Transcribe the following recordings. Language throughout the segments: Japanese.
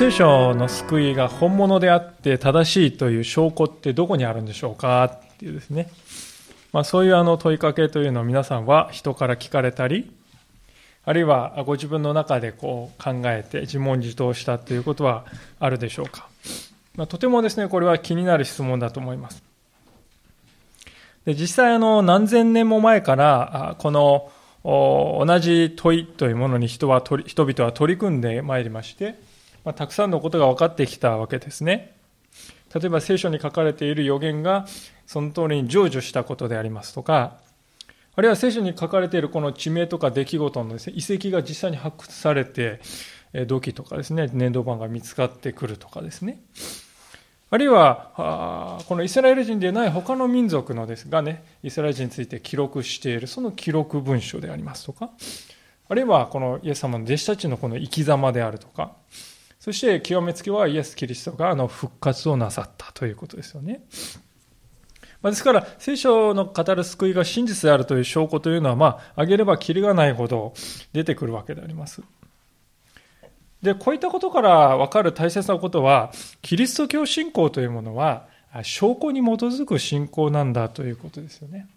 聖書の救いが本物であって正しいという証拠ってどこにあるんでしょうかっていうですね。まあそういうあの問いかけというのを皆さんは人から聞かれたり、あるいはご自分の中でこう考えて自問自答したということはあるでしょうか。まあ、とてもですね、これは気になる質問だと思います。で実際あの何千年も前からこの同じ問いというものに人は人々は取り組んでまいりまして、まあ、たくさんのことが分かってきたわけですね。例えば聖書に書かれている予言がその通りに成就したことでありますとか、あるいは聖書に書かれているこの地名とか出来事のです、ね、遺跡が実際に発掘されて、土器とかですね、粘土板が見つかってくるとかですね。あるいは、このイスラエル人でない他の民族のですがね、イスラエル人について記録している、その記録文書でありますとか、あるいはこのイエス様の弟子たちのこの生き様であるとか、そして極めつけはイエス・キリストがあの復活をなさったということですよね。ですから、聖書の語る救いが真実であるという証拠というのは、まあ、挙げればきりがないほど出てくるわけであります。で、こういったことから分かる大切なことは、キリスト教信仰というものは、証拠に基づく信仰なんだということですよね。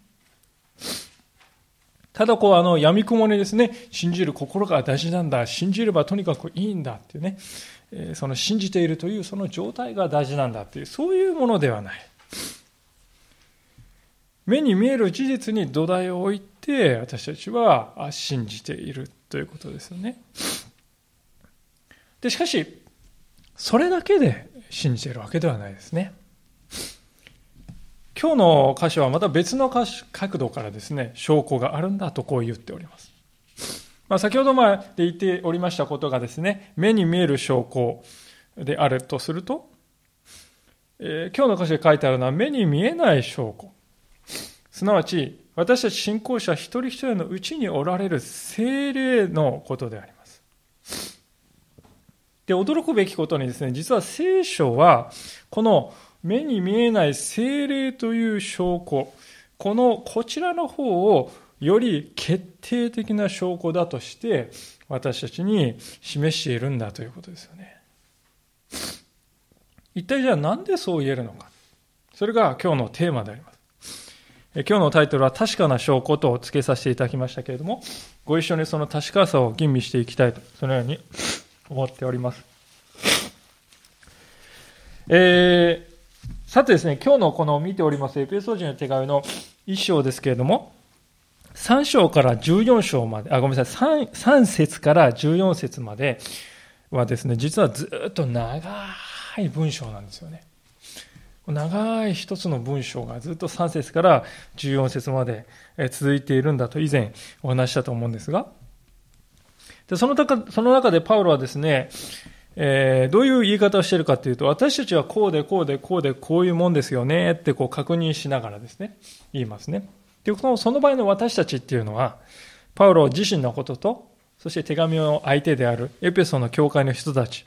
ただこう、あの、闇雲にですね、信じる心が大事なんだ、信じればとにかくいいんだっていうね、その信じているというその状態が大事なんだっていう、そういうものではない。目に見える事実に土台を置いて、私たちは信じているということですよね。で、しかし、それだけで信じているわけではないですね。今日の箇所はまた別の角度からですね、証拠があるんだとこう言っております。まあ、先ほどまで言っておりましたことがですね、目に見える証拠であるとすると、えー、今日の箇所で書いてあるのは目に見えない証拠。すなわち、私たち信仰者一人一人のうちにおられる精霊のことであります。で、驚くべきことにですね、実は聖書は、この目に見えない精霊という証拠、この、こちらの方をより決定的な証拠だとして、私たちに示しているんだということですよね。一体じゃあなんでそう言えるのか。それが今日のテーマであります。今日のタイトルは確かな証拠と付けさせていただきましたけれども、ご一緒にその確かさを吟味していきたいと、そのように思っております。えー、さてですね、今日のこの見ておりますエペソ人の手紙の一章ですけれども、3章から14章まで、あ、ごめんなさい、3, 3節から14節まではですね、実はずっと長い文章なんですよね。長い一つの文章がずっと3節から14節まで続いているんだと以前お話したと思うんですが、でその中その中でパウロはですね、えー、どういう言い方をしているかというと、私たちはこうでこうでこうでこういうもんですよねってこう確認しながらですね、言いますね。で、このその場合の私たちっていうのは、パウロ自身のことと、そして手紙の相手であるエペソの教会の人たち、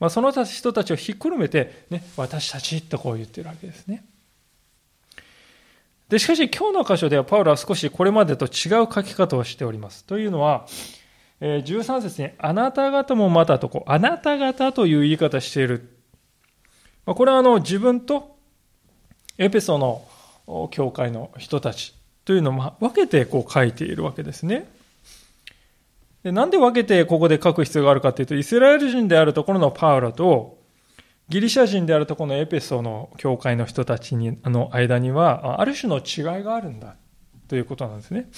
まあ、その人たちをひっくるめて、ね、私たちとこう言ってるわけですね。で、しかし今日の箇所ではパウロは少しこれまでと違う書き方をしております。というのは、13節に、あなた方もまたとこう、あなた方という言い方している。これはあの自分とエペソの教会の人たちというのを分けてこう書いているわけですね。でなんで分けてここで書く必要があるかというと、イスラエル人であるところのパウロと、ギリシャ人であるところのエペソの教会の人たちにの間には、ある種の違いがあるんだということなんですね。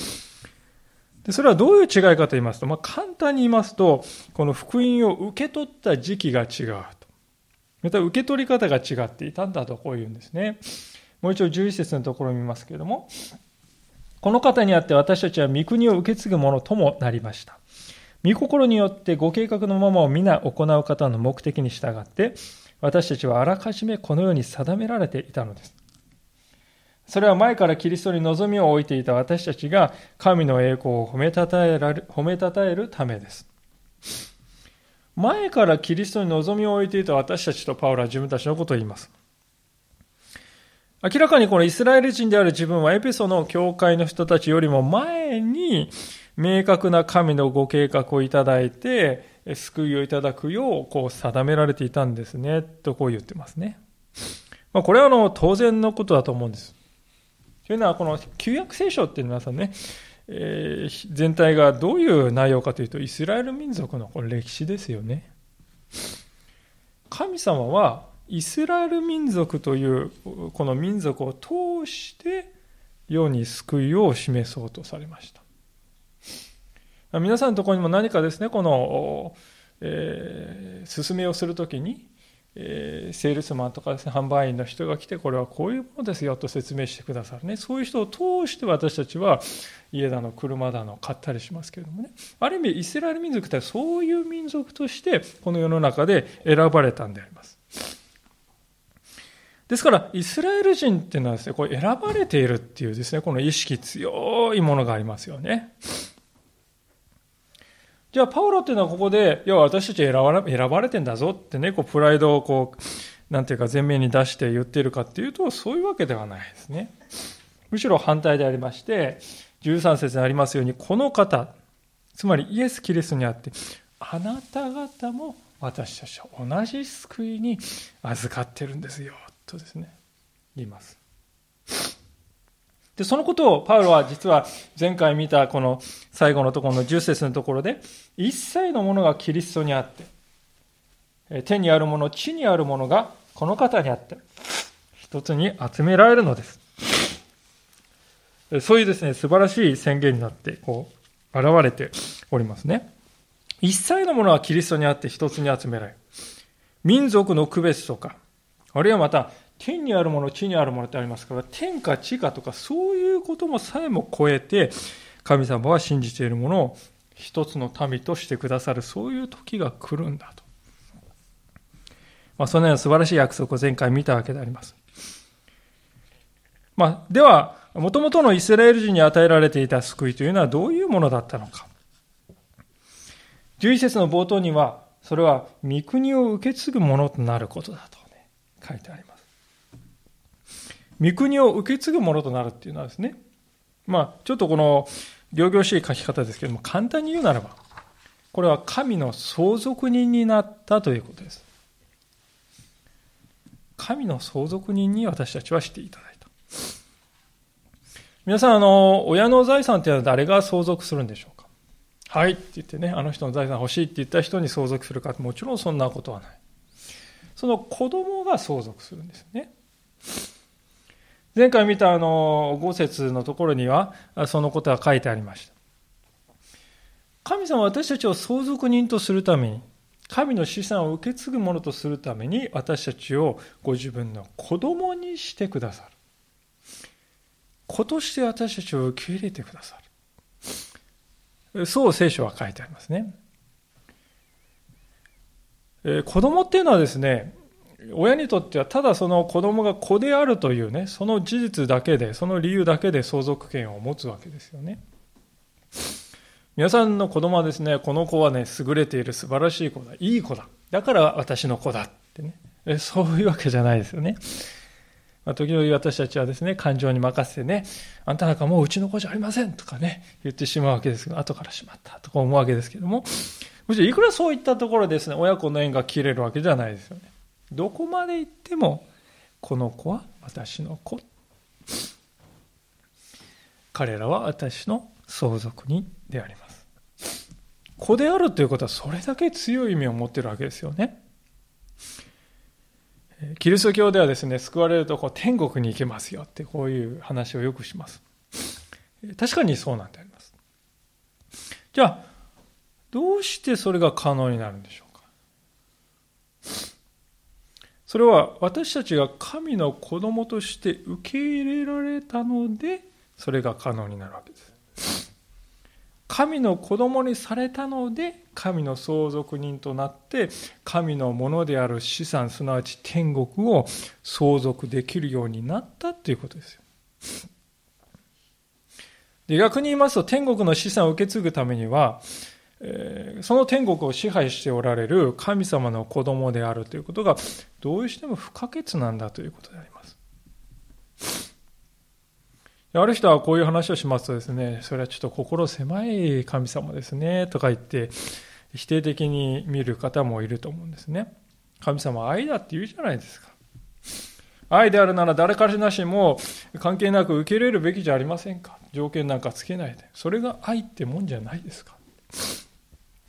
それはどういう違いかと言いますと、まあ、簡単に言いますと、この福音を受け取った時期が違うと。また受け取り方が違っていたんだとこう言うんですね。もう一度11節のところを見ますけれども、この方にあって私たちは御国を受け継ぐものともなりました。御心によってご計画のままを皆行う方の目的に従って、私たちはあらかじめこのように定められていたのです。それは前からキリストに望みを置いていた私たちが神の栄光を褒めたたえられ褒めたたえるためです。前からキリストに望みを置いていた私たちとパウロは自分たちのことを言います。明らかにこのイスラエル人である自分はエペソの教会の人たちよりも前に明確な神のご計画をいただいて、救いをいただくようこう定められていたんですね、とこう言ってますね。まあ、これはあの当然のことだと思うんです。というのは、この旧約聖書って皆さんね、えー、全体がどういう内容かというと、イスラエル民族のこれ歴史ですよね。神様はイスラエル民族というこの民族を通して世に救いを示そうとされました。皆さんのところにも何かですね、この、えー、進めをするときに、え、セールスマンとかですね、販売員の人が来て、これはこういうものですよと説明してくださるね。そういう人を通して私たちは家だの車だの買ったりしますけれどもね。ある意味、イスラエル民族ってそういう民族として、この世の中で選ばれたんであります。ですから、イスラエル人っていうのはですね、これ選ばれているっていうですね、この意識強いものがありますよね。じゃあ、パウロっていうのはここで、要は私たち選ば選ばれてんだぞってね、こう、プライドをこう、なんていうか前面に出して言ってるかっていうと、そういうわけではないですね。むしろ反対でありまして、13節にありますように、この方、つまりイエス・キリストにあって、あなた方も私たちは同じ救いに預かってるんですよ。とですね、言います。で、そのことをパウロは実は前回見たこの最後のところの10節のところで、一切のものがキリストにあって、天にあるもの、地にあるものがこの方にあって、一つに集められるのです。そういうですね、素晴らしい宣言になって、こう、現れておりますね。一切のものはキリストにあって一つに集められる。民族の区別とか、あるいはまた、天にあるもの、地にあるものってありますから、天か地かとか、そういうこともさえも超えて、神様は信じているものを一つの民としてくださる、そういう時が来るんだと。まあ、そのような素晴らしい約束を前回見たわけであります。まあ、では、もともとのイスラエル人に与えられていた救いというのはどういうものだったのか。11節の冒頭には、それは御国を受け継ぐものとなることだと、ね、書いてあります。御国を受け継ぐものとなるっていうのはですね、まあ、ちょっとこの、行々しい書き方ですけれども、簡単に言うならば、これは神の相続人になったということです。神の相続人に私たちはしていただいた。皆さん、あの、親の財産っていうのは誰が相続するんでしょうか？はいって言ってね、あの人の財産欲しいって言った人に相続するかもちろんそんなことはない。その子供が相続するんですね。前回見たあの、五節のところには、そのことが書いてありました。神様は私たちを相続人とするために、神の資産を受け継ぐものとするために、私たちをご自分の子供にしてくださる。子として私たちを受け入れてくださる。そう聖書は書いてありますね。え子供っていうのはですね、親にとってはただその子供が子であるというね、その事実だけで、その理由だけで相続権を持つわけですよね。皆さんの子供はですね、この子はね、優れている素晴らしい子だ、いい子だ。だから私の子だってね。そういうわけじゃないですよね。まあ、時々私たちはですね、感情に任せてね、あんたなんかもううちの子じゃありませんとかね、言ってしまうわけですけど、後からしまったとか思うわけですけども、むしろいくらそういったところですね、親子の縁が切れるわけじゃないですよね。どこまで行っても、この子は私の子。彼らは私の相続人であります。子であるということはそれだけ強い意味を持ってるわけですよね。キリスト教ではですね、救われるとこう天国に行けますよってこういう話をよくします。確かにそうなんであります。じゃあ、どうしてそれが可能になるんでしょうかそれは私たちが神の子供として受け入れられたので、それが可能になるわけです。神の子供にされたので神の相続人となって神のものである資産すなわち天国を相続できるようになったということですよで逆に言いますと天国の資産を受け継ぐためには、その天国を支配しておられる神様の子供であるということがどうしても不可欠なんだということでありますある人はこういう話をしますとですね、それはちょっと心狭い神様ですね、とか言って、否定的に見る方もいると思うんですね。神様は愛だって言うじゃないですか。愛であるなら誰からなしも関係なく受け入れるべきじゃありませんか条件なんかつけないで。それが愛ってもんじゃないですか。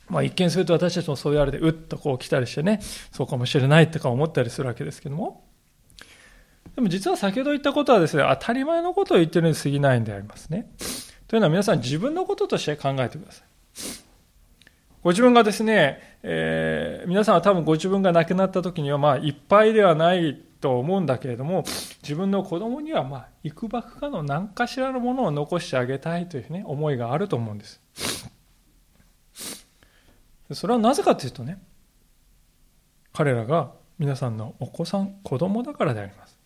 まあ一見すると私たちもそう言われて、うっとこう来たりしてね、そうかもしれないとか思ったりするわけですけども。でも実は先ほど言ったことはですね、当たり前のことを言ってるに過ぎないんでありますね。というのは皆さん自分のこととして考えてください。ご自分がですね、えー、皆さんは多分ご自分が亡くなった時にはまあいっぱいではないと思うんだけれども、自分の子供にはまあ、いくばくかの何かしらのものを残してあげたいというね、思いがあると思うんです。それはなぜかというとね、彼らが皆さんのお子さん、子供だからであります。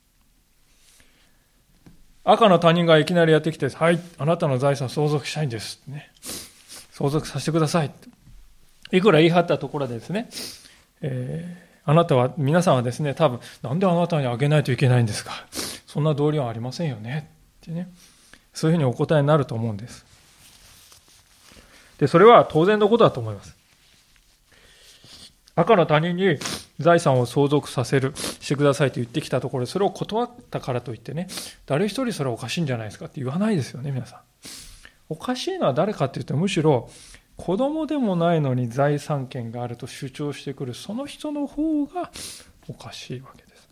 赤の他人がいきなりやってきて、はい、あなたの財産相続したいんです。ね。相続させてください。いくら言い張ったところでですね、えー、あなたは、皆さんはですね、多分、なんであなたにあげないといけないんですかそんな道理はありませんよね。ってね。そういうふうにお答えになると思うんです。で、それは当然のことだと思います。赤の他人に財産を相続させる、してくださいと言ってきたところで、それを断ったからといってね、誰一人それはおかしいんじゃないですかって言わないですよね、皆さん。おかしいのは誰かっていうと、むしろ、子供でもないのに財産権があると主張してくる、その人の方がおかしいわけです。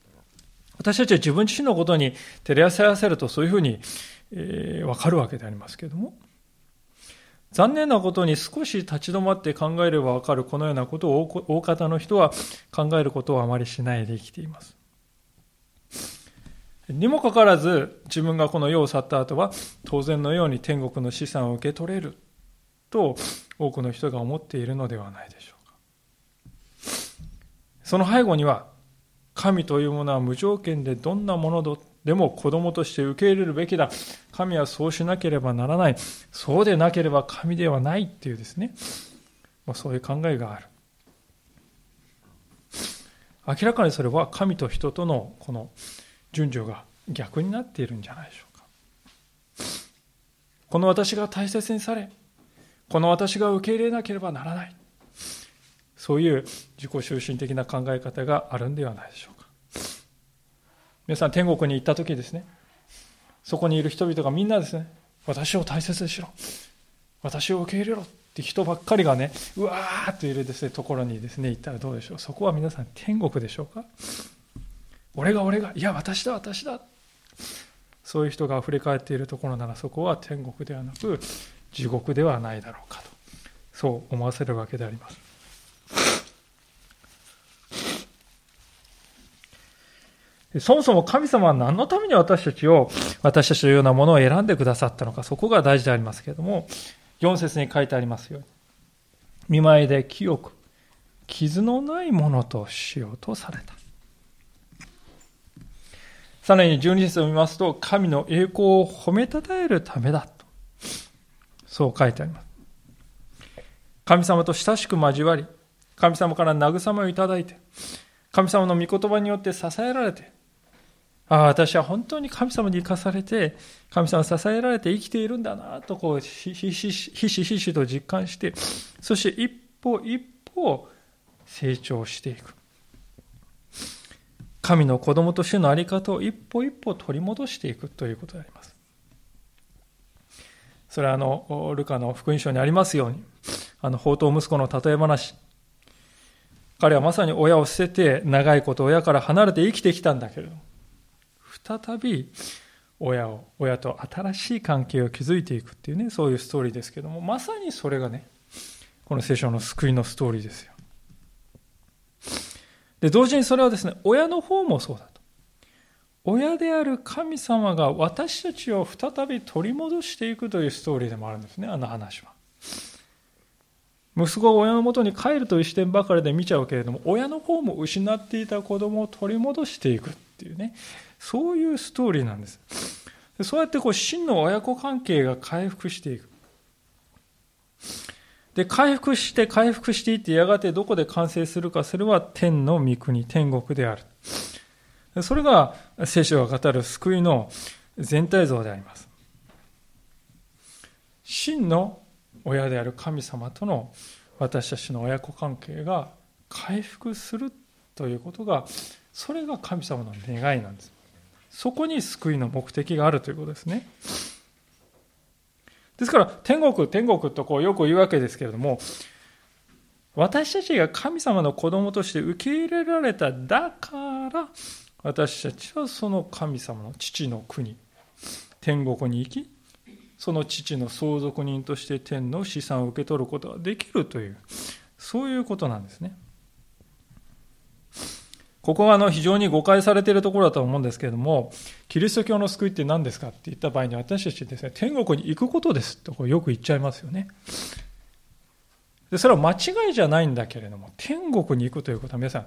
私たちは自分自身のことに照れ合わせると、そういうふうに、えー、わかるわけでありますけれども、残念なことに少し立ち止まって考えればわかるこのようなことを大方の人は考えることをあまりしないで生きています。にもかかわらず自分がこの世を去った後は当然のように天国の資産を受け取れると多くの人が思っているのではないでしょうか。その背後には神というものは無条件でどんなものでも子供として受け入れるべきだ。神はそうしなければならない。そうでなければ神ではないっていうですね。まそういう考えがある。明らかにそれは神と人とのこの順序が逆になっているんじゃないでしょうか。この私が大切にされ、この私が受け入れなければならない。そういう自己中心的な考え方があるんではないでしょう。皆さん天国に行った時ですね、そこにいる人々がみんなですね、私を大切にしろ。私を受け入れろって人ばっかりがね、うわーっといるですね、ところにですね、行ったらどうでしょう。そこは皆さん天国でしょうか？俺が俺が、いや、私だ、私だ。そういう人が溢れ返っているところなら、そこは天国ではなく、地獄ではないだろうかと。そう思わせるわけであります。そもそも神様は何のために私たちを、私たちのようなものを選んでくださったのか、そこが大事でありますけれども、4節に書いてありますように、見舞いで清く、傷のないものとしようとされた。さらに12節を見ますと、神の栄光を褒めたたえるためだと。そう書いてあります。神様と親しく交わり、神様から慰めをいただいて、神様の御言葉によって支えられて、ああ、私は本当に神様に生かされて、神様に支えられて生きているんだなと、こう、ひしひしひしと実感して、そして一歩一歩成長していく。神の子供としての在り方を一歩一歩取り戻していくということであります。それはあの、ルカの福音書にありますように、あの、宝刀息子の例え話。彼はまさに親を捨てて長いこと親から離れて生きてきたんだけれども、再び親を、親と新しい関係を築いていくっていうね、そういうストーリーですけども、まさにそれがね、この聖書の救いのストーリーですよ。で、同時にそれはですね、親の方もそうだと。親である神様が私たちを再び取り戻していくというストーリーでもあるんですね、あの話は。息子が親のもとに帰るという視点ばかりで見ちゃうけれども、親の方も失っていた子供を取り戻していくっていうね、そういうストーリーなんです。そうやってこう真の親子関係が回復していく。で、回復して回復していってやがてどこで完成するか、それは天の御国、天国である。それが聖書が語る救いの全体像であります。真の親である神様との私たちの親子関係が回復するということがそれが神様の願いなんですそこに救いの目的があるということですね。ですから天国天国とこうよく言うわけですけれども私たちが神様の子供として受け入れられただから私たちはその神様の父の国天国に行きその父の相続人として天の資産を受け取ることができるというそういうことなんですね。ここはあの非常に誤解されているところだと思うんですけれども、キリスト教の救いって何ですかって言った場合に私たちですね、天国に行くことですとこよく言っちゃいますよね。でそれは間違いじゃないんだけれども、天国に行くということは皆さん、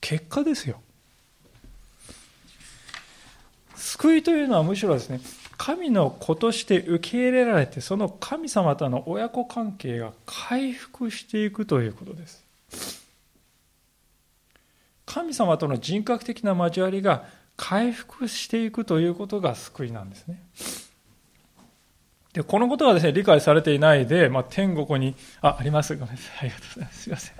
結果ですよ。救いというのはむしろですね、神の子として受け入れられて、その神様との親子関係が回復していくということです。神様との人格的な交わりが回復していくということが救いなんですね。で、このことがですね、理解されていないで、まあ、天国に、あ、あります。ごめんなさい。ありがとうございます。すいません。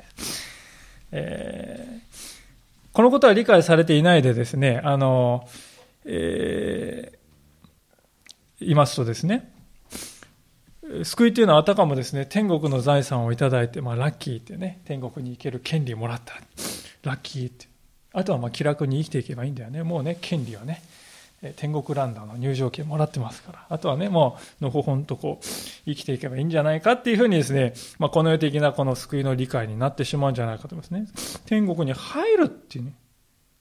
えー、このことは理解されていないでですね、あの、えー、言いますとですね、救いというのはあたかもですね、天国の財産をいただいて、まあ、ラッキーってね、天国に行ける権利もらった。ラッキーって。あとはまあ気楽に生きていけばいいんだよね。もうね、権利はね、天国ランダーの入場券もらってますから。あとはね、もう、のほほんとこう、生きていけばいいんじゃないかっていうふうにですね、まあ、この世的なこの救いの理解になってしまうんじゃないかと思いますね。天国に入るっていうね、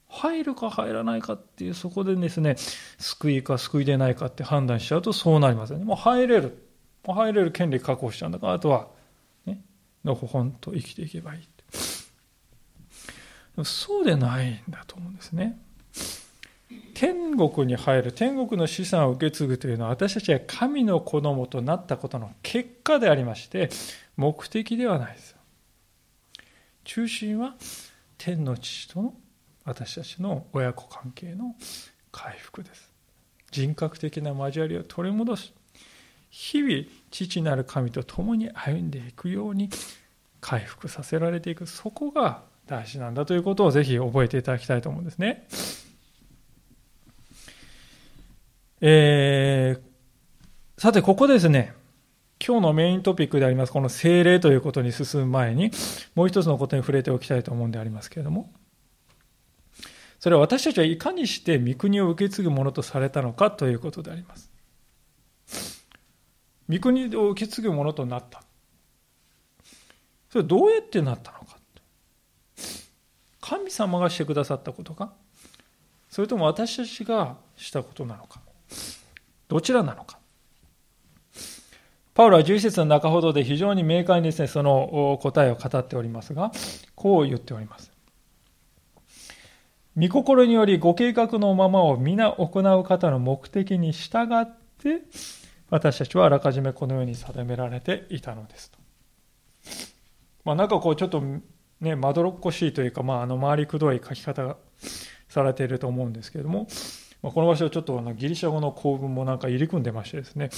入るか入らないかっていう、そこでですね、救いか救いでないかって判断しちゃうとそうなりますよね。もう入れる。も入れる権利確保しちゃうんだから、あとは、ね、のほほんと生きていけばいい。そうでないんだと思うんですね。天国に入る、天国の資産を受け継ぐというのは私たちが神の子供となったことの結果でありまして、目的ではないです。中心は天の父との私たちの親子関係の回復です。人格的な交わりを取り戻し、日々父なる神と共に歩んでいくように回復させられていく、そこが大事なんだということをぜひ覚えていただきたいと思うんですね。えー、さて、ここですね、今日のメイントピックであります、この精霊ということに進む前に、もう一つのことに触れておきたいと思うんでありますけれども、それは私たちはいかにして御国を受け継ぐものとされたのかということであります。御国を受け継ぐものとなった。それどうやってなったのか。神様がしてくださったことかそれとも私たちがしたことなのかどちらなのかパウロは11節の中ほどで非常に明快にですね、その答えを語っておりますが、こう言っております。御心によりご計画のままを皆行う方の目的に従って、私たちはあらかじめこのように定められていたのですと。まあなんかこうちょっとね、まどろっこしいというか、まあ、あの回りくどい書き方がされていると思うんですけれども、まあ、この場所はちょっとあのギリシャ語の構文もなんか入り組んでましてですね、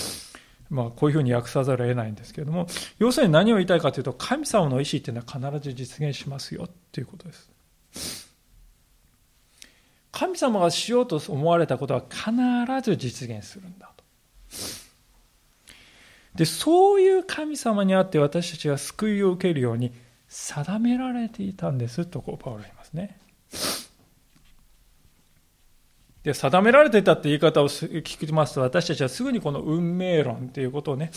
まあ、こういうふうに訳さざるを得ないんですけれども、要するに何を言いたいかというと、神様の意思っていうのは必ず実現しますよということです。神様がしようと思われたことは必ず実現するんだと。で、そういう神様にあって私たちが救いを受けるように、定められていたんですとこうパウロ言いますね。で定められていたって言い方を聞きますと私たちはすぐにこの運命論ということをね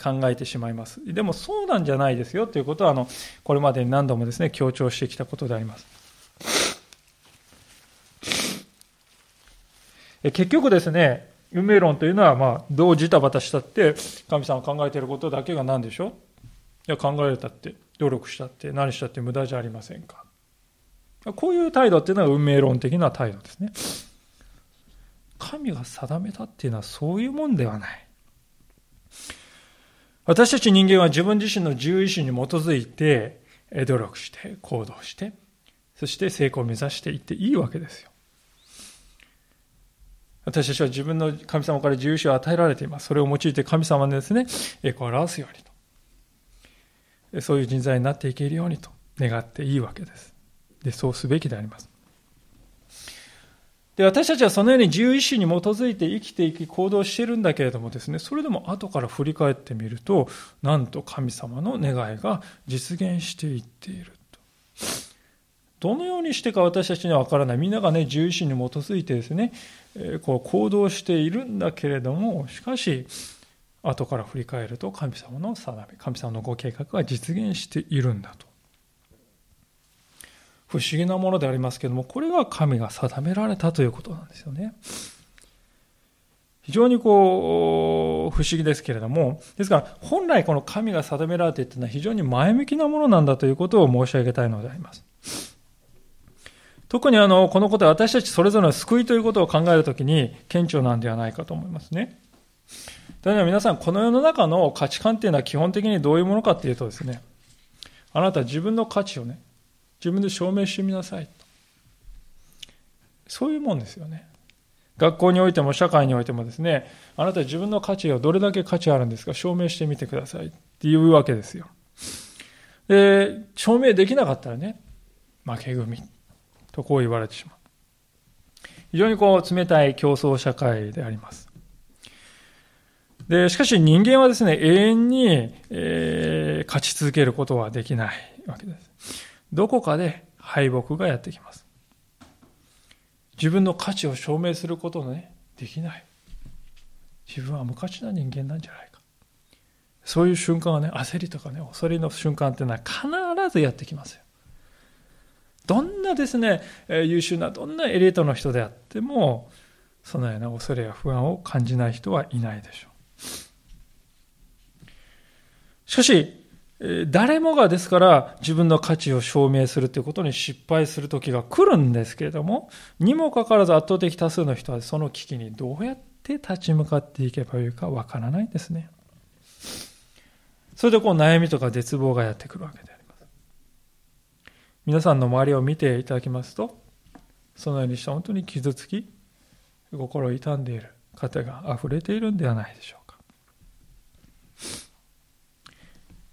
考えてしまいます。でもそうなんじゃないですよということはあのこれまでに何度もですね強調してきたことであります。結局ですね運命論というのはまあどうジタバタしたって神様考えていることだけが何でしょう？いや考えたって努力したって何したって無駄じゃありませんか。こういう態度っていうのは運命論的な態度ですね。神が定めたっていうのはそういうもんではない。私たち人間は自分自身の自由意志に基づいて努力して行動してそして成功を目指していっていいわけですよ。私たちは自分の神様から自由意志を与えられています。それを用いて神様にですね、栄光を表すようにと。そういう人材になっていけるようにと願っていいわけです。で、そうすべきであります。で、私たちはそのように自由意志に基づいて生きていき行動してるんだけれどもですね、それでも後から振り返ってみると、なんと神様の願いが実現していっていると。どのようにしてか私たちには分からない。みんながね、自由意志に基づいてですね、えこう行動しているんだけれども、しかし、後から振り返ると神様の定め、神様のご計画が実現しているんだと。不思議なものでありますけども、これが神が定められたということなんですよね。非常にこう、不思議ですけれども、ですから、本来この神が定められているというのは非常に前向きなものなんだということを申し上げたいのであります。特にあの、このことは私たちそれぞれの救いということを考えるときに顕著なんではないかと思いますね。というのは皆さん、この世の中の価値観っていうのは基本的にどういうものかっていうとですね、あなた自分の価値をね、自分で証明してみなさいと。そういうもんですよね。学校においても社会においてもですね、あなた自分の価値がどれだけ価値あるんですか？証明してみてくださいっていうわけですよ。で、証明できなかったらね、負け組とこう言われてしまう。非常にこう冷たい競争社会であります。で、しかし人間はですね、永遠に、えー、勝ち続けることはできないわけです。どこかで敗北がやってきます。自分の価値を証明することのね、できない。自分は無価値な人間なんじゃないか。そういう瞬間はね、焦りとかね、恐れの瞬間っていうのは必ずやってきますよ。どんなですね、優秀な、どんなエリートの人であっても、そのような恐れや不安を感じない人はいないでしょう。しかし、誰もがですから自分の価値を証明するということに失敗する時が来るんですけれども、にもかかわらず圧倒的多数の人はその危機にどうやって立ち向かっていけばよいかわからないんですね。それでこう悩みとか絶望がやってくるわけです。皆さんの周りを見ていただきますと、そのようにして本当に傷つき、心を痛んでいる方が溢れているんではないでしょうか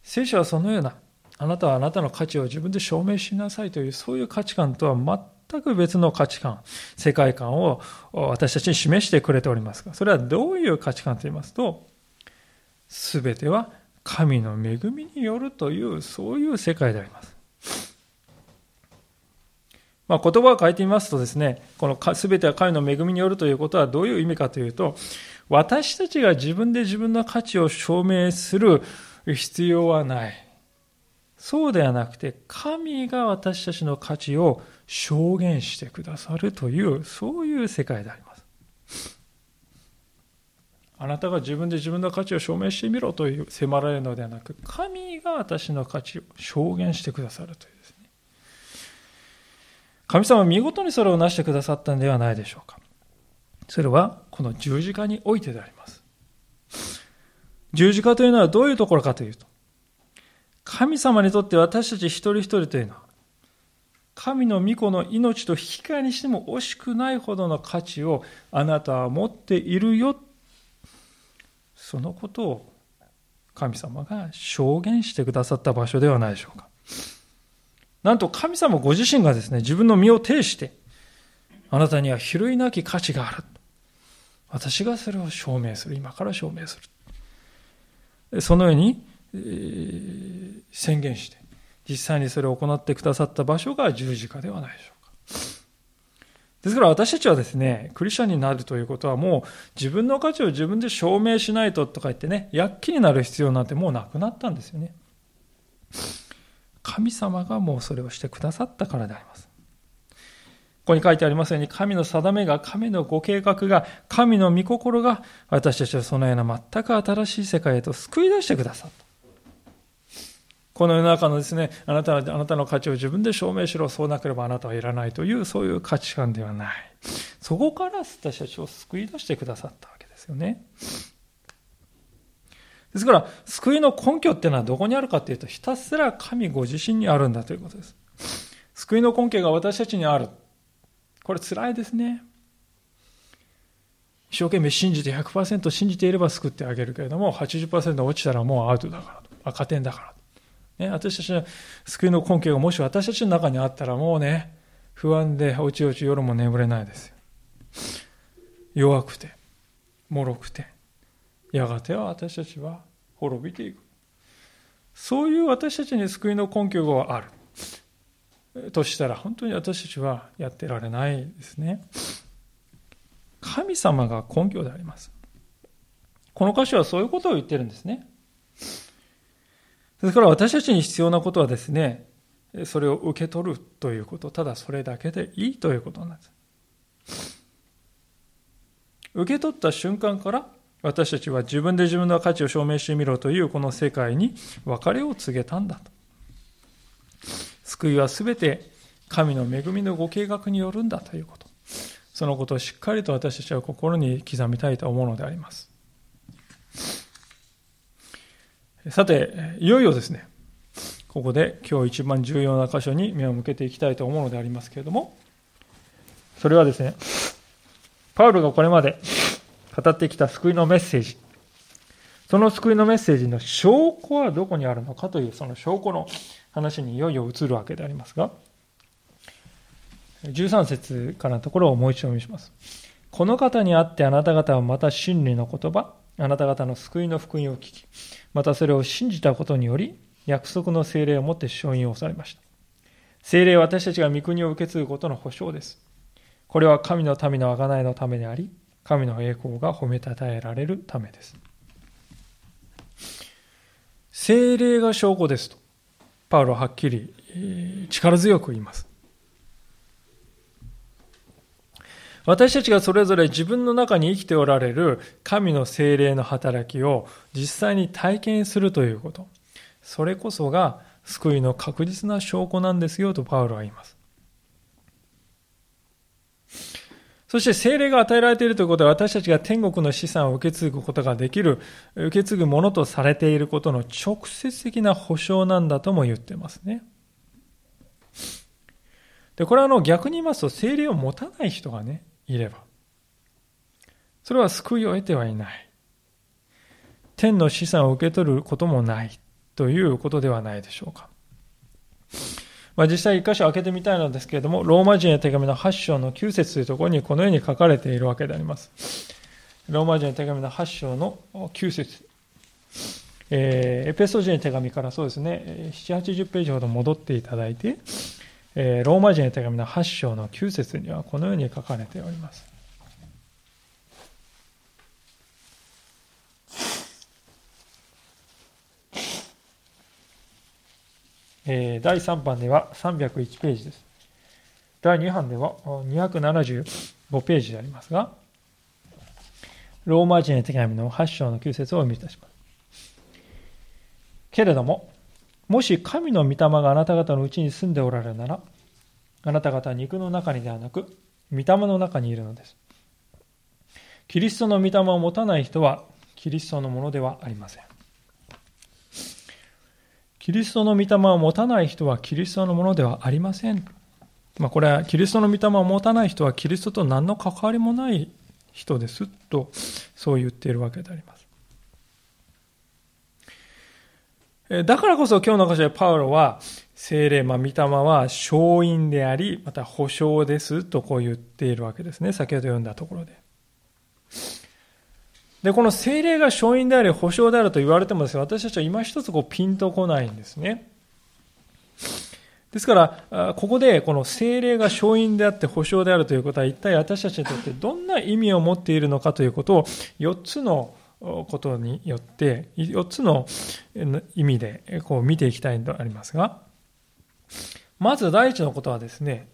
聖書はそのような、あなたはあなたの価値を自分で証明しなさいという、そういう価値観とは全く別の価値観、世界観を私たちに示してくれておりますが、それはどういう価値観と言いますと、すべては神の恵みによるという、そういう世界であります。まあ、言葉を変えてみますとですね、このすべては神の恵みによるということはどういう意味かというと、私たちが自分で自分の価値を証明する必要はない。そうではなくて、神が私たちの価値を証言してくださるという、そういう世界であります。あなたが自分で自分の価値を証明してみろという迫られるのではなく、神が私の価値を証言してくださるという。神様は見事にそれを成してくださったんではないでしょうか。それはこの十字架においてであります。十字架というのはどういうところかというと、神様にとって私たち一人一人というのは、神の御子の命と引き換えにしても惜しくないほどの価値をあなたは持っているよ。そのことを神様が証言してくださった場所ではないでしょうか。なんと神様ご自身がですね、自分の身を呈して、あなたには比類なき価値がある。私がそれを証明する。今から証明する。そのようにえ、宣言して、実際にそれを行ってくださった場所が十字架ではないでしょうか。ですから私たちはですね、クリスチャンになるということはもう自分の価値を自分で証明しないととか言ってね、躍起になる必要なんてもうなくなったんですよね。神様がもうそれをしてくださったからであります。ここに書いてありますように、神の定めが、神のご計画が、神の御心が、私たちをそのような全く新しい世界へと救い出してくださった。この世の中のですね、あなたは、あなたの価値を自分で証明しろ、そうなければあなたはいらないという、そういう価値観ではない。そこから私たちを救い出してくださったわけですよね。ですから、救いの根拠っていうのはどこにあるかというと、ひたすら神ご自身にあるんだということです。救いの根拠が私たちにある。これ辛いですね。一生懸命信じて100%信じていれば救ってあげるけれども、80%落ちたらもうアウトだから。赤点だからね、私たちの救いの根拠がもし私たちの中にあったらもうね、不安でおちおち夜も眠れないですよ。弱くて、脆くて、やがては私たちは滅びていく。そういう私たちに救いの根拠がある。としたら本当に私たちはやってられないですね。神様が根拠であります。この箇所はそういうことを言ってるんですね。ですから私たちに必要なことはですね、それを受け取るということ、ただそれだけでいいということなんです。受け取った瞬間から私たちは自分で自分の価値を証明してみろというこの世界に別れを告げたんだと。救いはすべて神の恵みのご計画によるんだということ。そのことをしっかりと私たちは心に刻みたいと思うのであります。さて、いよいよですね、ここで今日一番重要な箇所に目を向けていきたいと思うのでありますけれども、それはですね、パウロがこれまで語ってきた救いのメッセージ、その救いのメッセージの証拠はどこにあるのかという、その証拠の話にいよいよ移るわけでありますが、13節からのところをもう一度お見します。この方にあってあなた方はまた真理の言葉、あなた方の救いの福音を聞き、またそれを信じたことにより、約束の精霊をもって承認をされました。精霊は私たちが御国を受け継ぐことの保証です。これは神の民の贖いのためであり、神の栄光が褒めたたえられるためです。精霊が証拠ですと、パウロははっきり力強く言います。私たちがそれぞれ自分の中に生きておられる神の精霊の働きを実際に体験するということ。それこそが救いの確実な証拠なんですよとパウロは言います。そして精霊が与えられているということは私たちが天国の資産を受け継ぐことができる、受け継ぐものとされていることの直接的な保証なんだとも言ってますね。で、これはあの逆に言いますと精霊を持たない人がね、いれば、それは救いを得てはいない。天の資産を受け取ることもないということではないでしょうか。まあ、実際一箇所開けてみたいのですけれども、ローマ人へ手紙の8章の9節というところにこのように書かれているわけであります。ローマ人へ手紙の8章の9節えー、エペソ人へ手紙からそうですね、7、80ページほど戻っていただいて、えー、ローマ人へ手紙の8章の9節にはこのように書かれております。え、第3版では301ページです。第2版では275ページでありますが、ローマ人へ手紙の8章の9節をお読みいたします。けれども、もし神の御霊があなた方のうちに住んでおられるなら、あなた方は肉の中にではなく、御霊の中にいるのです。キリストの御霊を持たない人は、キリストのものではありません。キリストの御霊を持たない人はキリストのものではありません。まあ、これはキリストの御霊を持たない人はキリストと何の関わりもない人ですと、そう言っているわけであります。だからこそ今日の箇所でパウロは、精霊、まあ、御霊は勝因であり、また保証ですとこう言っているわけですね。先ほど読んだところで。で、この精霊が勝因であり保証であると言われてもですね、私たちは今一つこうピンとこないんですね。ですから、ここでこの精霊が勝因であって保証であるということは一体私たちにとってどんな意味を持っているのかということを4つのことによって4つの意味でこう見ていきたいとありますがまず第一のことはですね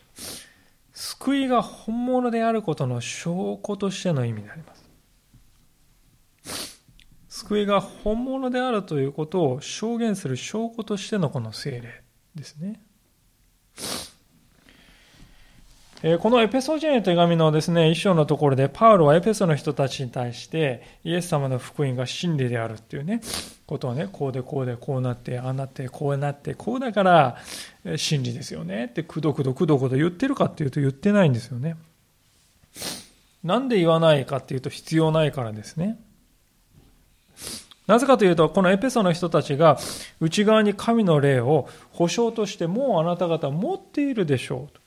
救いが本物であることの証拠としての意味であります救いが本物であるということを証言する証拠としてのこの聖霊ですねこのエペソ人への手紙のですね、一章のところで、パウロはエペソの人たちに対して、イエス様の福音が真理であるっていうね、ことをね、こうでこうでこうなって、ああなって、こうなって、こうだから真理ですよねって、くどくどくどくど言ってるかっていうと言ってないんですよね。なんで言わないかっていうと必要ないからですね。なぜかというと、このエペソの人たちが内側に神の霊を保証としてもうあなた方持っているでしょう。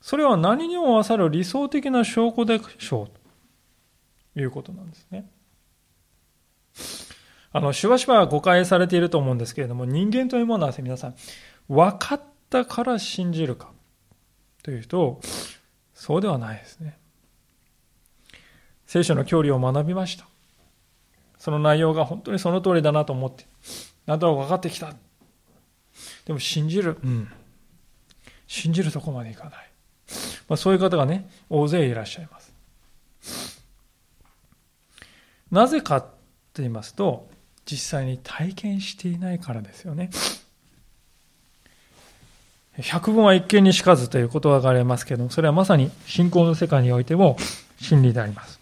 それは何にも勝る理想的な証拠でしょう。ということなんですね。あの、しばしば誤解されていると思うんですけれども、人間というものは、皆さん、分かったから信じるかというと、そうではないですね。聖書の教理を学びました。その内容が本当にその通りだなと思って、なんとなく分かってきた。でも信じる。うん。信じるとこまでいかない。まあ、そういう方がね、大勢いらっしゃいます。なぜかと言いますと、実際に体験していないからですよね。百聞は一見にしかずという言葉がありますけど、それはまさに信仰の世界においても真理であります。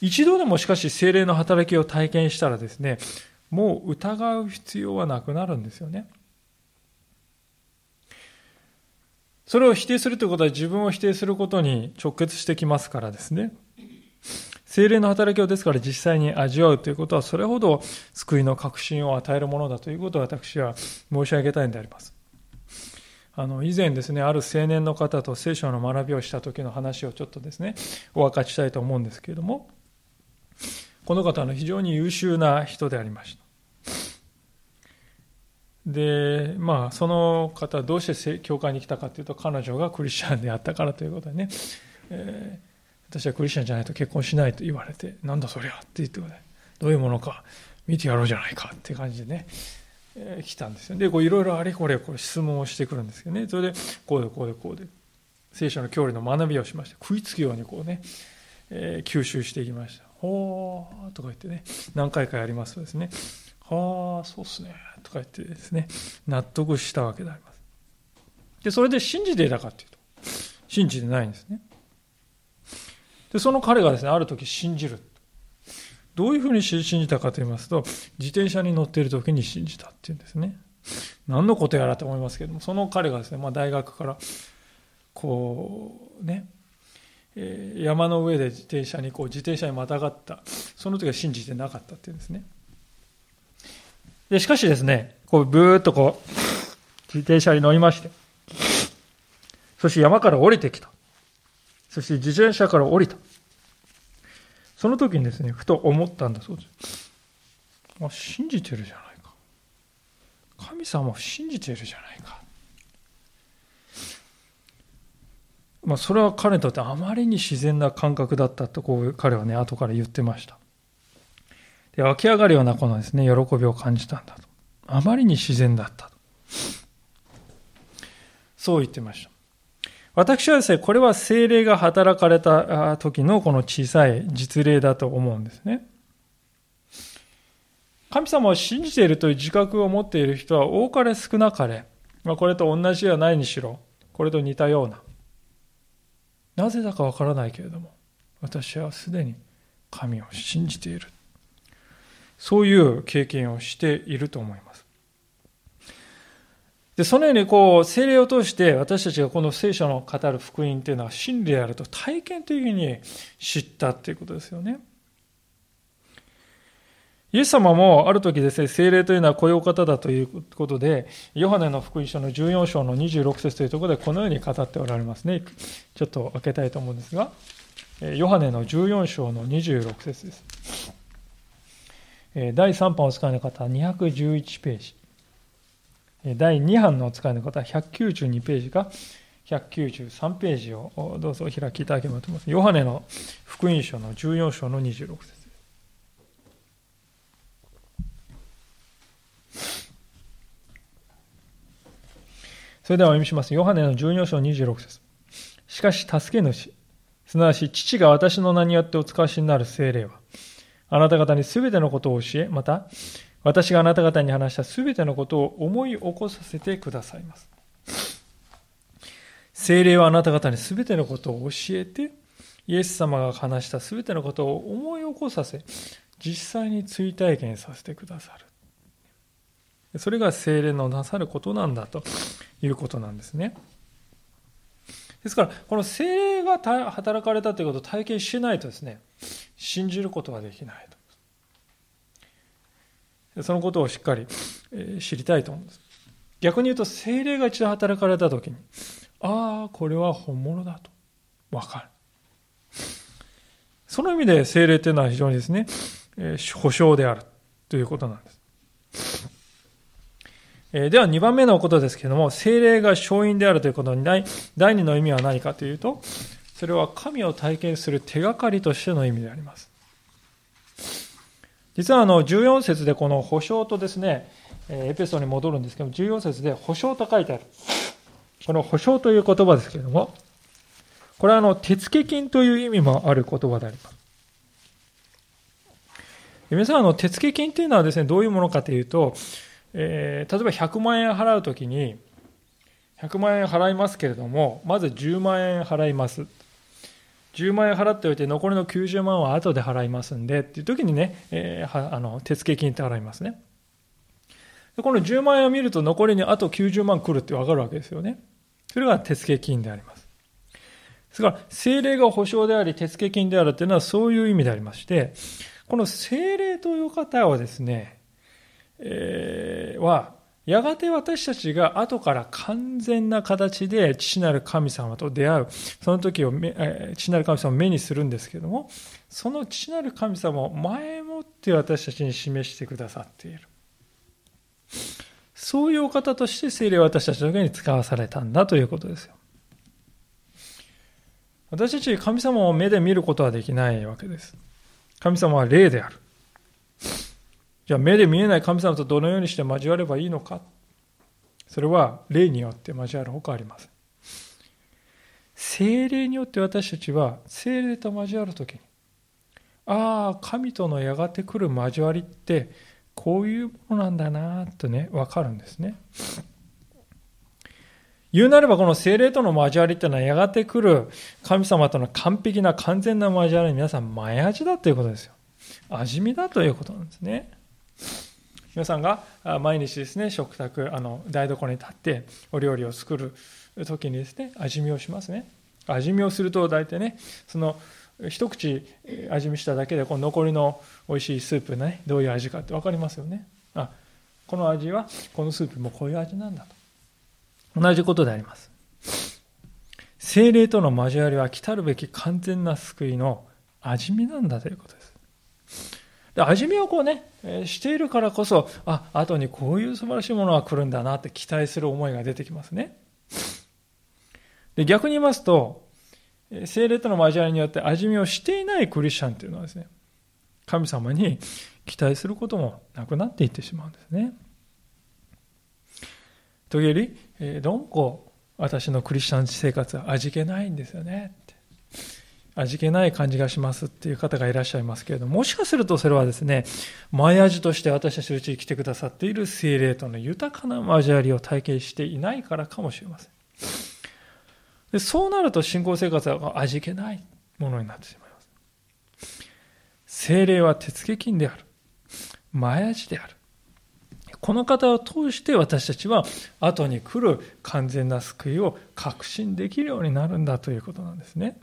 一度でもしかし精霊の働きを体験したらですね、もう疑う必要はなくなるんですよね。それを否定するということは自分を否定することに直結してきますからですね。精霊の働きをですから実際に味わうということはそれほど救いの確信を与えるものだということを私は申し上げたいんであります。あの以前ですね、ある青年の方と聖書の学びをした時の話をちょっとですね、お分かちしたいと思うんですけれども、この方は非常に優秀な人でありました。で、まあ、その方どうして教会に来たかというと、彼女がクリスチャンであったからということでね、えー、私はクリスチャンじゃないと結婚しないと言われて、なんだそりゃって言ってどういうものか見てやろうじゃないかって感じでね、えー、来たんですよ。で、いろいろあれこれこれ質問をしてくるんですけどね、それで、こうでこうでこうで、聖書の教理の学びをしまして、食いつくようにこうね、えー、吸収していきました。ほーとか言ってね、何回かやりますとですね、はあ、そうっすね、とか言ってですね、納得したわけであります。で、それで信じていたかっていうと、信じてないんですね。で、その彼がですね、ある時信じる。どういうふうに信じたかと言いますと、自転車に乗っている時に信じたっていうんですね。何のことやらと思いますけども、その彼がですね、まあ、大学から、こう、ね、山の上で自転車にこう自転車にまたがった。その時は信じてなかったっていうんですね。でしかしですねこうブーッとこう自転車に乗りまして。そして山から降りてきた。そして自転車から降りた。その時にですねふと思ったんだそうです。あ信じてるじゃないか。神様を信じてるじゃないか。まあ、それは彼にとってあまりに自然な感覚だったとこう彼はね後から言ってました。で湧き上がるようなこのですね喜びを感じたんだと。あまりに自然だったと。そう言ってました。私はですねこれは精霊が働かれた時のこの小さい実例だと思うんですね。神様を信じているという自覚を持っている人は多かれ少なかれ、まあ、これと同じではないにしろこれと似たようななぜだかわからないけれども私はすでに神を信じている。そういう経験をしていると思います。でそのようにこう精霊を通して私たちがこの聖書の語る福音というのは真理であると体験的に知ったということですよね。イエス様もある時ですね、精霊というのはこういうお方だということで、ヨハネの福音書の14章の26節というところでこのように語っておられますね。ちょっと開けたいと思うんですが、ヨハネの14章の26節です。第3版お使いの方は211ページ。第2版のお使いの方は192ページか193ページをどうぞお開きいただければと思います。ヨハネの福音書の14章の26節。それではお読みします。ヨハネの14章26節しかし、助け主、すなわち父が私の名によってお使わしになる精霊は、あなた方にすべてのことを教え、また、私があなた方に話したすべてのことを思い起こさせてくださいます。精霊はあなた方にすべてのことを教えて、イエス様が話したすべてのことを思い起こさせ、実際に追体験させてくださる。それが精霊のなさることなんだということなんですね。ですから、この精霊が働かれたということを体験しないとですね、信じることはできないと。そのことをしっかり知りたいと思うんです。逆に言うと、精霊が一度働かれたときに、ああ、これは本物だと。わかる。その意味で精霊というのは非常にですね、保証であるということなんです。では2番目のことですけれども、精霊が勝因であるということに第2の意味は何かというと、それは神を体験する手がかりとしての意味であります。実はあの14節でこの保証とですね、エペソに戻るんですけども、14節で保証と書いてある。この保証という言葉ですけれども、これはあの手付金という意味もある言葉であります。皆さん、あの手付金というのはですね、どういうものかというと、えー、例えば100万円払うときに、100万円払いますけれども、まず10万円払います。10万円払っておいて、残りの90万は後で払いますんで、っていう時にね、えー、あの手付金って払いますね。でこの10万円を見ると、残りにあと90万来るってわかるわけですよね。それが手付金であります。ですから、精霊が保証であり、手付金であるというのはそういう意味でありまして、この精霊という方はですね、えー、は、やがて私たちが後から完全な形で父なる神様と出会う、その時を、え父なる神様を目にするんですけども、その父なる神様を前もって私たちに示してくださっている。そういうお方として聖霊は私たちの上に使わされたんだということですよ。私たち神様を目で見ることはできないわけです。神様は霊である。じゃあ目で見えない神様とどのようにして交わればいいのかそれは霊によって交わるほかありません。精霊によって私たちは精霊と交わるときに、ああ、神とのやがて来る交わりってこういうものなんだなとね、わかるんですね。言うなればこの精霊との交わりっていうのはやがて来る神様との完璧な完全な交わりに皆さん前味だということですよ。味見だということなんですね。皆さんが毎日ですね、食卓、あの台所に立ってお料理を作る時にですね、味見をしますね。味見をすると大体ね、その一口味見しただけでこの残りの美味しいスープね、どういう味かって分かりますよね。あ、この味はこのスープもこういう味なんだと。同じことであります。精霊との交わりは来たるべき完全な救いの味見なんだということです。で味見をこうね、えしているからこそ、あ、後にこういう素晴らしいものが来るんだなって期待する思いが出てきますね。で逆に言いますと、精霊との交わりによって味見をしていないクリスチャンというのはですね、神様に期待することもなくなっていってしまうんですね。というより、えー、どんこ私のクリスチャン生活は味気ないんですよね。味気ない感じがしますっていう方がいらっしゃいますけれども、もしかするとそれはですね、前味として私たちのうちに来てくださっている精霊との豊かな交わりを体験していないからかもしれません。でそうなると信仰生活は味気ないものになってしまいます。精霊は手付金である。前味である。この方を通して私たちは後に来る完全な救いを確信できるようになるんだということなんですね。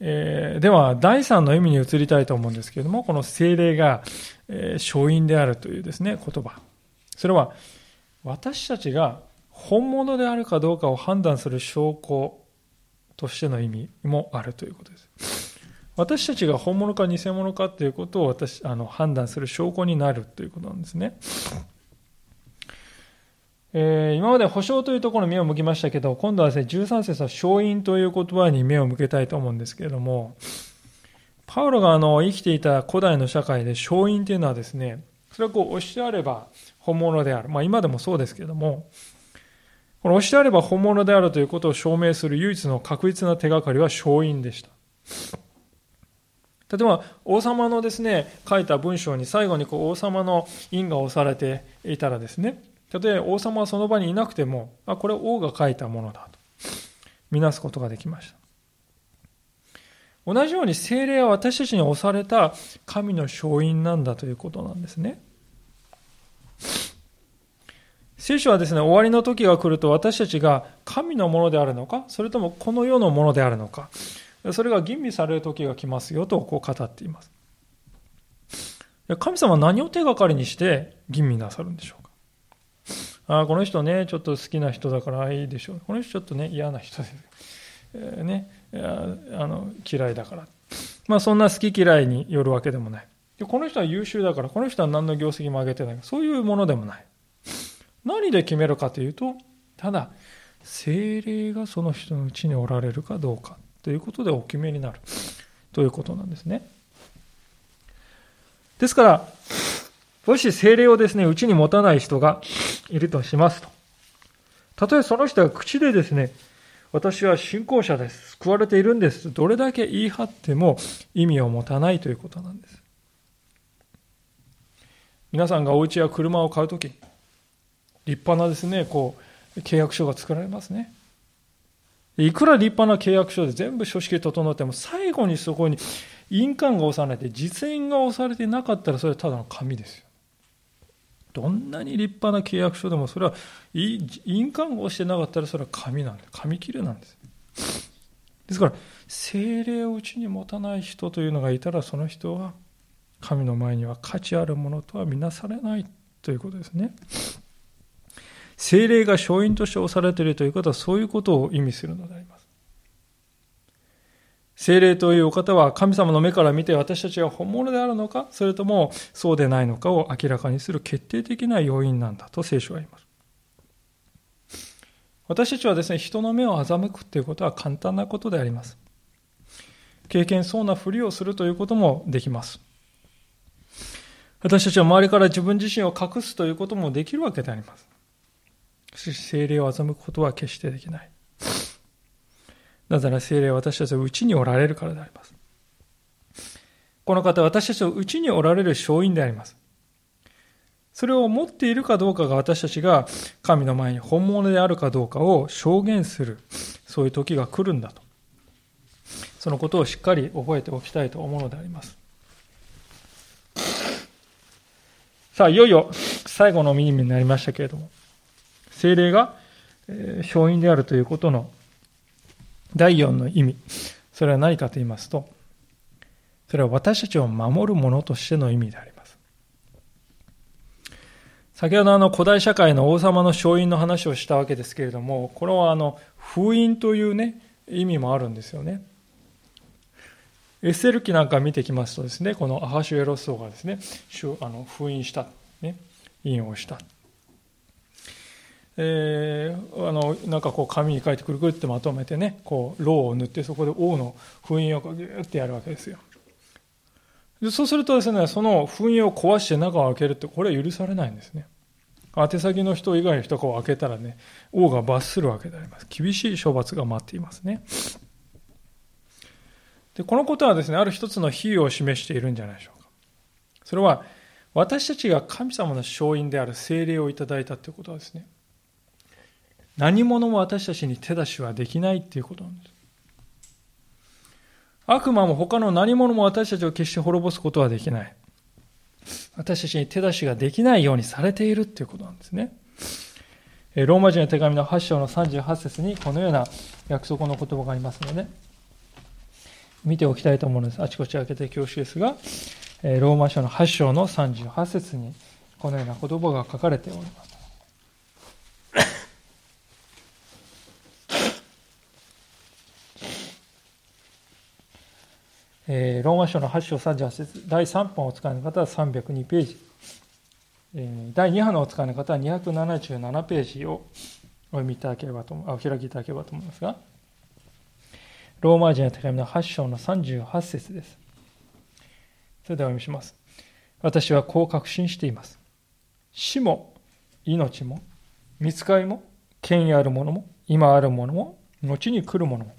えー、では、第三の意味に移りたいと思うんですけれども、この精霊が、えー、勝因であるというですね、言葉。それは、私たちが本物であるかどうかを判断する証拠としての意味もあるということです。私たちが本物か偽物かということを私あの判断する証拠になるということなんですね。えー、今まで保証というところに目を向きましたけど、今度はですね、13節は勝因という言葉に目を向けたいと思うんですけれども、パウロがあの生きていた古代の社会で勝因というのはですね、それはこう押してあれば本物である。まあ今でもそうですけれども、この押してあれば本物であるということを証明する唯一の確実な手がかりは勝因でした。例えば、王様のですね、書いた文章に最後にこう王様の印が押されていたらですね、たとえ王様はその場にいなくても、あ、これは王が書いたものだと、見なすことができました。同じように精霊は私たちに押された神の勝因なんだということなんですね。聖書はですね、終わりの時が来ると私たちが神のものであるのか、それともこの世のものであるのか、それが吟味される時が来ますよとこう語っています。神様は何を手がかりにして吟味なさるんでしょう？あこの人ね、ちょっと好きな人だからいいでしょう。この人ちょっとね、嫌な人です。えー、ね、あの嫌いだから。まあそんな好き嫌いによるわけでもない。でこの人は優秀だから、この人は何の業績も上げてない。そういうものでもない。何で決めるかというと、ただ、精霊がその人のうちにおられるかどうかということでお決めになるということなんですね。ですから、もし精霊をですね、うちに持たない人がいるとしますと。たとえその人が口でですね、私は信仰者です。救われているんです。どれだけ言い張っても意味を持たないということなんです。皆さんがお家や車を買うとき、立派なですね、こう、契約書が作られますね。いくら立派な契約書で全部書式整っても、最後にそこに印鑑が押されて、実印が押されてなかったら、それはただの紙ですよ。どんなに立派な契約書でも、それは印鑑をしてなかったら、それは紙なんです。紙切れなんです。ですから、精霊をうちに持たない人というのがいたら、その人は、神の前には価値あるものとは見なされないということですね。精霊が勝因として押されているということは、そういうことを意味するのであります。精霊というお方は神様の目から見て私たちが本物であるのか、それともそうでないのかを明らかにする決定的な要因なんだと聖書は言います。私たちはですね、人の目を欺くということは簡単なことであります。経験そうなふりをするということもできます。私たちは周りから自分自身を隠すということもできるわけであります。しかし、精霊を欺くことは決してできない。なぜなら精霊は私たちのうちにおられるからであります。この方は私たちのうちにおられる勝因であります。それを持っているかどうかが私たちが神の前に本物であるかどうかを証言する、そういう時が来るんだと。そのことをしっかり覚えておきたいと思うのであります。さあ、いよいよ最後のミニミになりましたけれども、精霊が勝因であるということの第4の意味、それは何かと言いますと、それは私たちを守るものとしての意味であります。先ほどあの古代社会の王様の勝因の話をしたわけですけれども、これはあの封印というね、意味もあるんですよね。エッセル記なんか見てきますとですね、このアハシュエロス王がですね、あの封印した、ね、印をした。えー、あのなんかこう紙に書いてくるくるってまとめてねこうろうを塗ってそこで王の封印をギューってやるわけですよ。でそうするとですねその封印を壊して中を開けるってこれは許されないんですね。宛先の人以外の人を開けたらね王が罰するわけであります。厳しい処罰が待っていますね。でこのことはですねある一つの比喩を示しているんじゃないでしょうか。それは私たちが神様の勝因である精霊をいただいたということはですね何者も私たちに手出しはできないっていうことなんです。悪魔も他の何者も私たちを決して滅ぼすことはできない。私たちに手出しができないようにされているっていうことなんですね。ローマ人の手紙の8章の38節にこのような約束の言葉がありますので、ね見ておきたいと思うんです。あちこち開けて恐縮ですが、ローマ書の8章の38節にこのような言葉が書かれております。え、ローマ書の8章38節第3版をお使いの方は302ページ、え、第2版のお使いの方は277ページをお読みいただければとお開きいただければと思いますが。ローマ人の手紙の8章の38節です。それではお読みします。私はこう確信しています。死も命も見つかりも権威あるものも今あるものも後に来るものも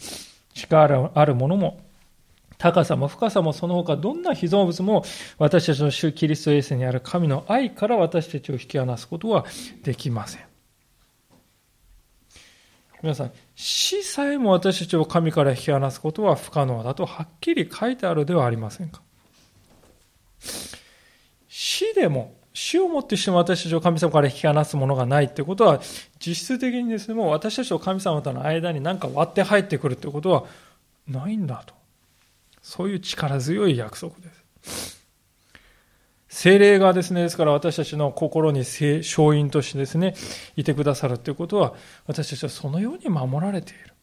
力あるものも高さも深さもその他どんな被造物も私たちの主キリストイエスにある神の愛から私たちを引き離すことはできません。皆さん、死さえも私たちを神から引き離すことは不可能だとはっきり書いてあるではありませんか？死でも死をもってしても私たちを神様から引き離すものがないってことは、実質的にですね、もう私たちと神様との間に何か割って入ってくるってことはないんだと。そういう力強い約束です。精霊がですね、ですから私たちの心に勝因としてですね、いてくださるということは、私たちはそのように守られている。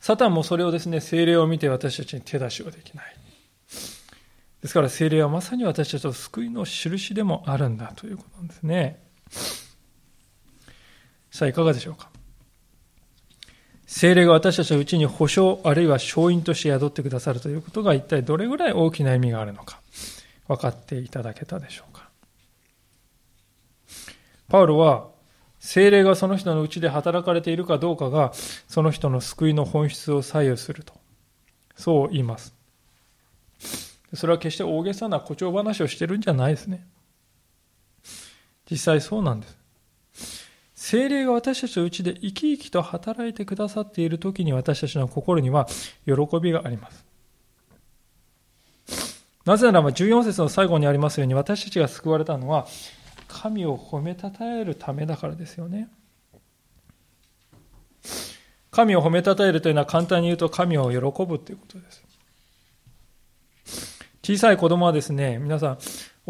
サタンもそれをですね、精霊を見て私たちに手出しはできない。ですから精霊はまさに私たちの救いの印でもあるんだということなんですね。さあ、いかがでしょうか？精霊が私たちのうちに保証あるいは勝因として宿ってくださるということが一体どれぐらい大きな意味があるのか分かっていただけたでしょうか。パウロは精霊がその人のうちで働かれているかどうかがその人の救いの本質を左右するとそう言います。それは決して大げさな誇張話をしてるんじゃないですね。実際そうなんです。精霊が私たちのうちで生き生きと働いてくださっている時に私たちの心には喜びがあります。なぜならば14節の最後にありますように私たちが救われたのは神を褒めたたえるためだからですよね。神を褒めたたえるというのは簡単に言うと神を喜ぶということです。小さい子供はですね、皆さん、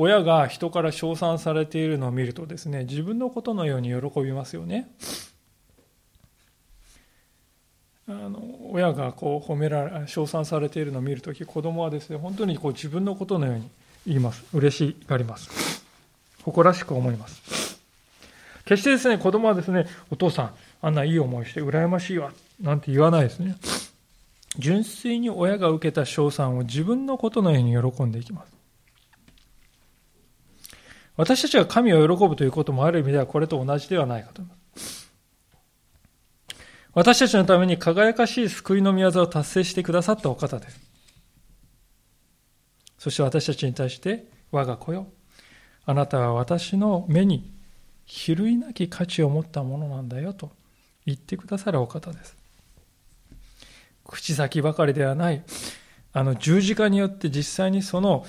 親が人から称賛されているのを見るとですね、自分のことのように喜びますよね。あの親がこう褒められ、称賛されているのを見るとき、子供はですね、本当にこう自分のことのように言います。嬉しがります。誇らしく思います。決してですね、子供はですね、お父さん、あんないい思いして羨ましいわ、なんて言わないですね。純粋に親が受けた賞賛を自分のことのように喜んでいきます。私たちが神を喜ぶということもある意味ではこれと同じではないかと思います。私たちのために輝かしい救いの御業を達成してくださったお方です。そして私たちに対して、我が子よ、あなたは私の目に比類なき価値を持ったものなんだよと言ってくださるお方です。口先ばかりではない、あの十字架によって実際にその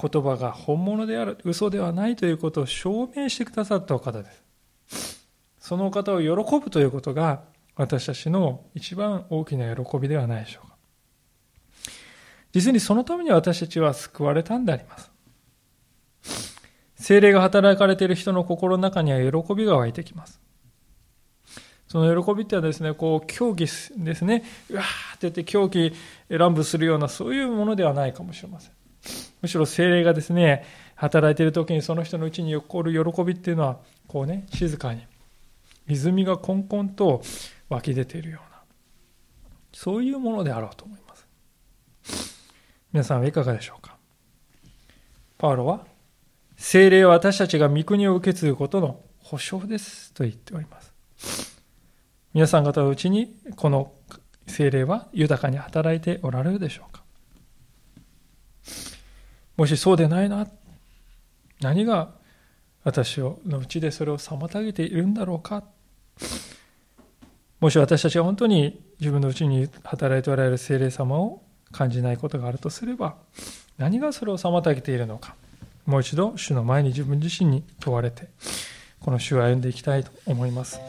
言葉が本物である、嘘ではないということを証明してくださったお方です。そのお方を喜ぶということが私たちの一番大きな喜びではないでしょうか。実にそのために私たちは救われたんであります。精霊が働かれている人の心の中には喜びが湧いてきます。その喜びってはですね、こう、競技ですね、うわーって言って狂気乱舞するような、そういうものではないかもしれません。むしろ精霊がですね、働いている時にその人のうちに起こる喜びっていうのは、こうね、静かに、泉がこんこんと湧き出ているような、そういうものであろうと思います。皆さんはいかがでしょうか？パウロは、精霊は私たちが御国を受け継ぐことの保証ですと言っております。皆さん方のうちにこの精霊は豊かに働いておられるでしょうか？もしそうでないな、何が私のうちでそれを妨げているんだろうかもし私たちが本当に自分のうちに働いておられる精霊様を感じないことがあるとすれば何がそれを妨げているのかもう一度主の前に自分自身に問われてこの主を歩んでいきたいと思います。